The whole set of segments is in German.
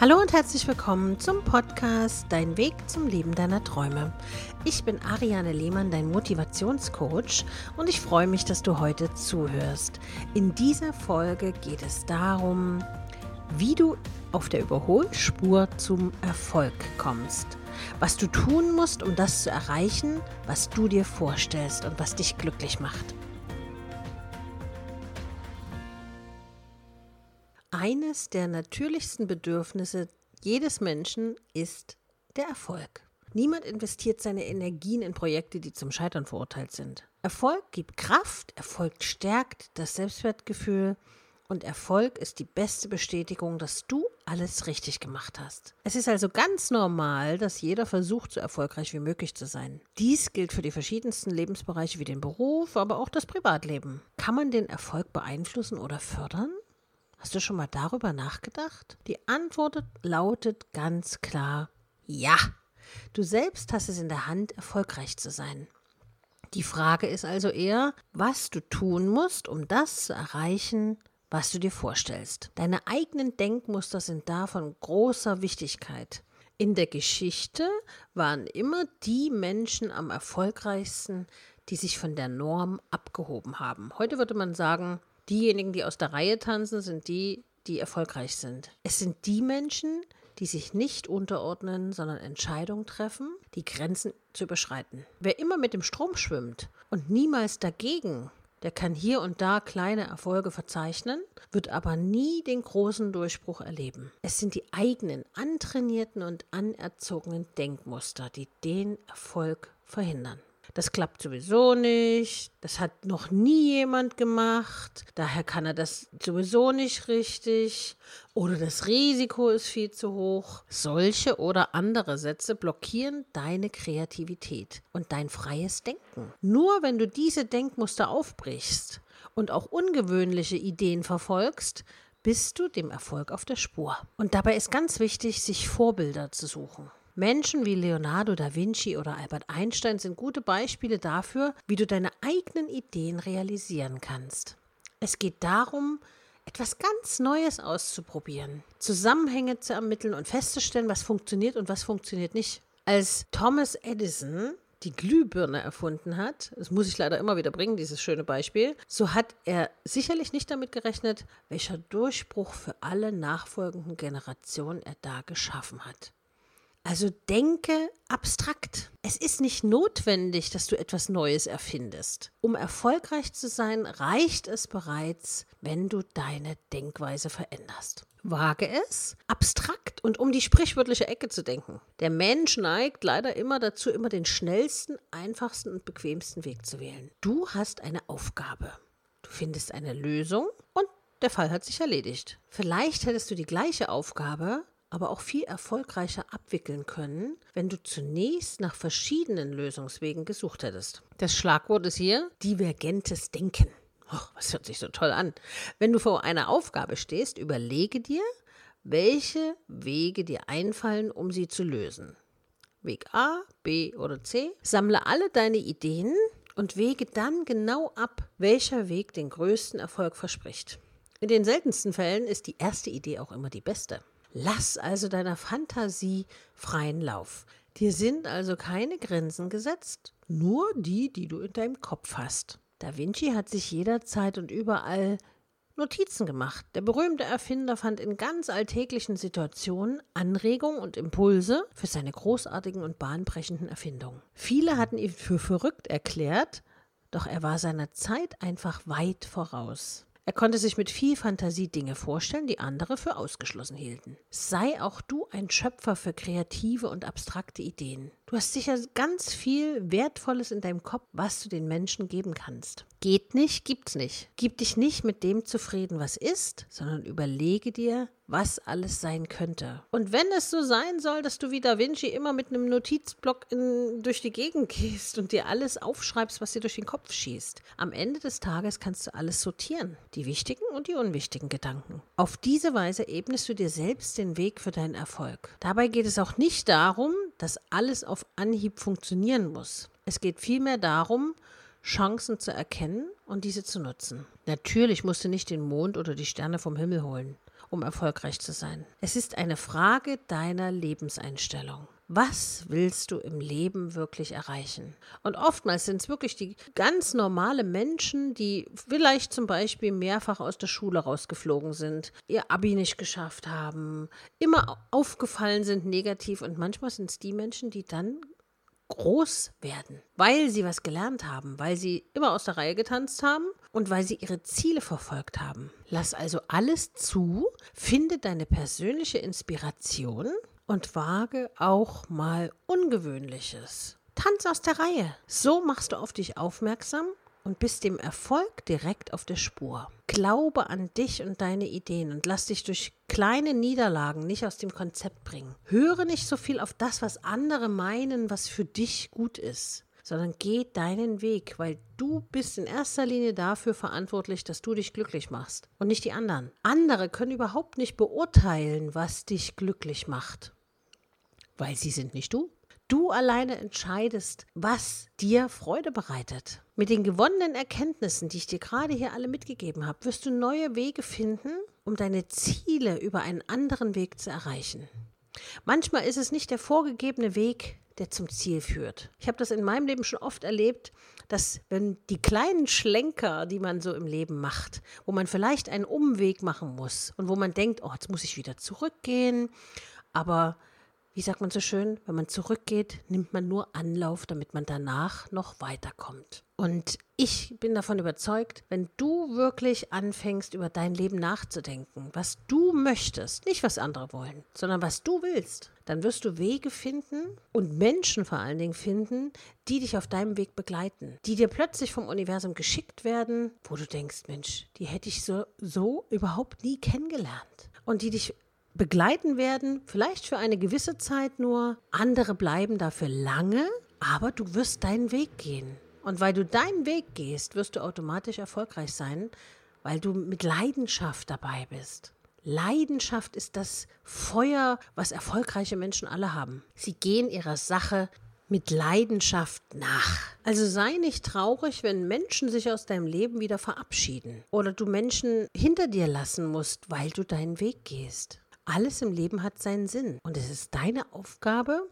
Hallo und herzlich willkommen zum Podcast Dein Weg zum Leben deiner Träume. Ich bin Ariane Lehmann, dein Motivationscoach und ich freue mich, dass du heute zuhörst. In dieser Folge geht es darum, wie du auf der Überholspur zum Erfolg kommst. Was du tun musst, um das zu erreichen, was du dir vorstellst und was dich glücklich macht. Eines der natürlichsten Bedürfnisse jedes Menschen ist der Erfolg. Niemand investiert seine Energien in Projekte, die zum Scheitern verurteilt sind. Erfolg gibt Kraft, Erfolg stärkt das Selbstwertgefühl und Erfolg ist die beste Bestätigung, dass du alles richtig gemacht hast. Es ist also ganz normal, dass jeder versucht, so erfolgreich wie möglich zu sein. Dies gilt für die verschiedensten Lebensbereiche wie den Beruf, aber auch das Privatleben. Kann man den Erfolg beeinflussen oder fördern? Hast du schon mal darüber nachgedacht? Die Antwort lautet ganz klar ja. Du selbst hast es in der Hand, erfolgreich zu sein. Die Frage ist also eher, was du tun musst, um das zu erreichen, was du dir vorstellst. Deine eigenen Denkmuster sind da von großer Wichtigkeit. In der Geschichte waren immer die Menschen am erfolgreichsten, die sich von der Norm abgehoben haben. Heute würde man sagen, diejenigen, die aus der Reihe tanzen, sind die, die erfolgreich sind. Es sind die Menschen, die sich nicht unterordnen, sondern Entscheidungen treffen, die Grenzen zu überschreiten. Wer immer mit dem Strom schwimmt und niemals dagegen, der kann hier und da kleine Erfolge verzeichnen, wird aber nie den großen Durchbruch erleben. Es sind die eigenen, antrainierten und anerzogenen Denkmuster, die den Erfolg verhindern das klappt sowieso nicht, das hat noch nie jemand gemacht, daher kann er das sowieso nicht richtig oder das Risiko ist viel zu hoch. Solche oder andere Sätze blockieren deine Kreativität und dein freies Denken. Nur wenn du diese Denkmuster aufbrichst und auch ungewöhnliche Ideen verfolgst, bist du dem Erfolg auf der Spur. Und dabei ist ganz wichtig, sich Vorbilder zu suchen. Menschen wie Leonardo da Vinci oder Albert Einstein sind gute Beispiele dafür, wie du deine eigenen Ideen realisieren kannst. Es geht darum, etwas ganz Neues auszuprobieren, Zusammenhänge zu ermitteln und festzustellen, was funktioniert und was funktioniert nicht. Als Thomas Edison die Glühbirne erfunden hat, das muss ich leider immer wieder bringen, dieses schöne Beispiel, so hat er sicherlich nicht damit gerechnet, welcher Durchbruch für alle nachfolgenden Generationen er da geschaffen hat. Also denke abstrakt. Es ist nicht notwendig, dass du etwas Neues erfindest. Um erfolgreich zu sein, reicht es bereits, wenn du deine Denkweise veränderst. Wage es, abstrakt und um die sprichwörtliche Ecke zu denken. Der Mensch neigt leider immer dazu, immer den schnellsten, einfachsten und bequemsten Weg zu wählen. Du hast eine Aufgabe. Du findest eine Lösung und der Fall hat sich erledigt. Vielleicht hättest du die gleiche Aufgabe aber auch viel erfolgreicher abwickeln können, wenn du zunächst nach verschiedenen Lösungswegen gesucht hättest. Das Schlagwort ist hier divergentes Denken. Oh, was hört sich so toll an. Wenn du vor einer Aufgabe stehst, überlege dir, welche Wege dir einfallen, um sie zu lösen. Weg A, B oder C. Sammle alle deine Ideen und wege dann genau ab, welcher Weg den größten Erfolg verspricht. In den seltensten Fällen ist die erste Idee auch immer die beste. Lass also deiner Fantasie freien Lauf. Dir sind also keine Grenzen gesetzt, nur die, die du in deinem Kopf hast. Da Vinci hat sich jederzeit und überall Notizen gemacht. Der berühmte Erfinder fand in ganz alltäglichen Situationen Anregungen und Impulse für seine großartigen und bahnbrechenden Erfindungen. Viele hatten ihn für verrückt erklärt, doch er war seiner Zeit einfach weit voraus. Er konnte sich mit viel Fantasie Dinge vorstellen, die andere für ausgeschlossen hielten. Sei auch du ein Schöpfer für kreative und abstrakte Ideen. Du hast sicher ganz viel Wertvolles in deinem Kopf, was du den Menschen geben kannst. Geht nicht, gibt's nicht. Gib dich nicht mit dem zufrieden, was ist, sondern überlege dir, was alles sein könnte. Und wenn es so sein soll, dass du wie Da Vinci immer mit einem Notizblock in, durch die Gegend gehst und dir alles aufschreibst, was dir durch den Kopf schießt, am Ende des Tages kannst du alles sortieren, die wichtigen und die unwichtigen Gedanken. Auf diese Weise ebnest du dir selbst den Weg für deinen Erfolg. Dabei geht es auch nicht darum, dass alles auf Anhieb funktionieren muss. Es geht vielmehr darum, Chancen zu erkennen und diese zu nutzen. Natürlich musst du nicht den Mond oder die Sterne vom Himmel holen, um erfolgreich zu sein. Es ist eine Frage deiner Lebenseinstellung. Was willst du im Leben wirklich erreichen? Und oftmals sind es wirklich die ganz normale Menschen, die vielleicht zum Beispiel mehrfach aus der Schule rausgeflogen sind, ihr Abi nicht geschafft haben, immer aufgefallen sind negativ. Und manchmal sind es die Menschen, die dann groß werden, weil sie was gelernt haben, weil sie immer aus der Reihe getanzt haben und weil sie ihre Ziele verfolgt haben. Lass also alles zu, finde deine persönliche Inspiration und wage auch mal Ungewöhnliches. Tanz aus der Reihe. So machst du auf dich aufmerksam und bist dem Erfolg direkt auf der Spur. Glaube an dich und deine Ideen und lass dich durch kleine Niederlagen nicht aus dem Konzept bringen. Höre nicht so viel auf das, was andere meinen, was für dich gut ist sondern geh deinen Weg, weil du bist in erster Linie dafür verantwortlich, dass du dich glücklich machst und nicht die anderen. Andere können überhaupt nicht beurteilen, was dich glücklich macht, weil sie sind nicht du. Du alleine entscheidest, was dir Freude bereitet. Mit den gewonnenen Erkenntnissen, die ich dir gerade hier alle mitgegeben habe, wirst du neue Wege finden, um deine Ziele über einen anderen Weg zu erreichen. Manchmal ist es nicht der vorgegebene Weg, der zum Ziel führt. Ich habe das in meinem Leben schon oft erlebt, dass wenn die kleinen Schlenker, die man so im Leben macht, wo man vielleicht einen Umweg machen muss und wo man denkt, oh, jetzt muss ich wieder zurückgehen, aber wie sagt man so schön, wenn man zurückgeht, nimmt man nur Anlauf, damit man danach noch weiterkommt. Und ich bin davon überzeugt, wenn du wirklich anfängst, über dein Leben nachzudenken, was du möchtest, nicht was andere wollen, sondern was du willst, dann wirst du Wege finden und Menschen vor allen Dingen finden, die dich auf deinem Weg begleiten, die dir plötzlich vom Universum geschickt werden, wo du denkst, Mensch, die hätte ich so, so überhaupt nie kennengelernt. Und die dich begleiten werden, vielleicht für eine gewisse Zeit nur. Andere bleiben dafür lange, aber du wirst deinen Weg gehen. Und weil du deinen Weg gehst, wirst du automatisch erfolgreich sein, weil du mit Leidenschaft dabei bist. Leidenschaft ist das Feuer, was erfolgreiche Menschen alle haben. Sie gehen ihrer Sache mit Leidenschaft nach. Also sei nicht traurig, wenn Menschen sich aus deinem Leben wieder verabschieden oder du Menschen hinter dir lassen musst, weil du deinen Weg gehst. Alles im Leben hat seinen Sinn. Und es ist deine Aufgabe,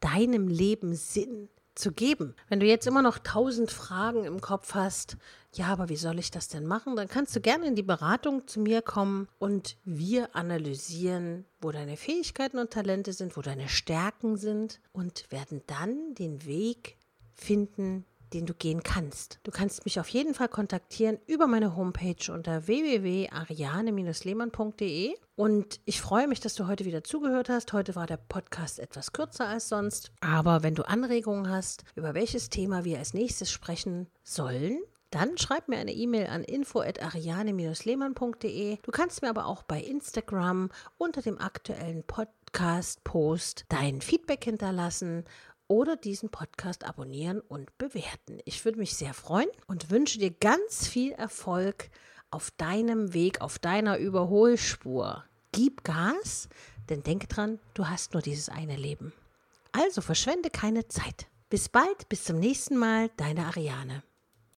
deinem Leben Sinn zu geben. Wenn du jetzt immer noch tausend Fragen im Kopf hast, ja, aber wie soll ich das denn machen? Dann kannst du gerne in die Beratung zu mir kommen und wir analysieren, wo deine Fähigkeiten und Talente sind, wo deine Stärken sind und werden dann den Weg finden, den du gehen kannst. Du kannst mich auf jeden Fall kontaktieren über meine Homepage unter www.ariane-lehmann.de und ich freue mich, dass du heute wieder zugehört hast. Heute war der Podcast etwas kürzer als sonst, aber wenn du Anregungen hast, über welches Thema wir als nächstes sprechen sollen, dann schreib mir eine E-Mail an info@ariane-lehmann.de. Du kannst mir aber auch bei Instagram unter dem aktuellen Podcast-Post dein Feedback hinterlassen oder diesen Podcast abonnieren und bewerten. Ich würde mich sehr freuen und wünsche dir ganz viel Erfolg auf deinem Weg, auf deiner Überholspur. Gib Gas, denn denke dran, du hast nur dieses eine Leben. Also verschwende keine Zeit. Bis bald, bis zum nächsten Mal, deine Ariane.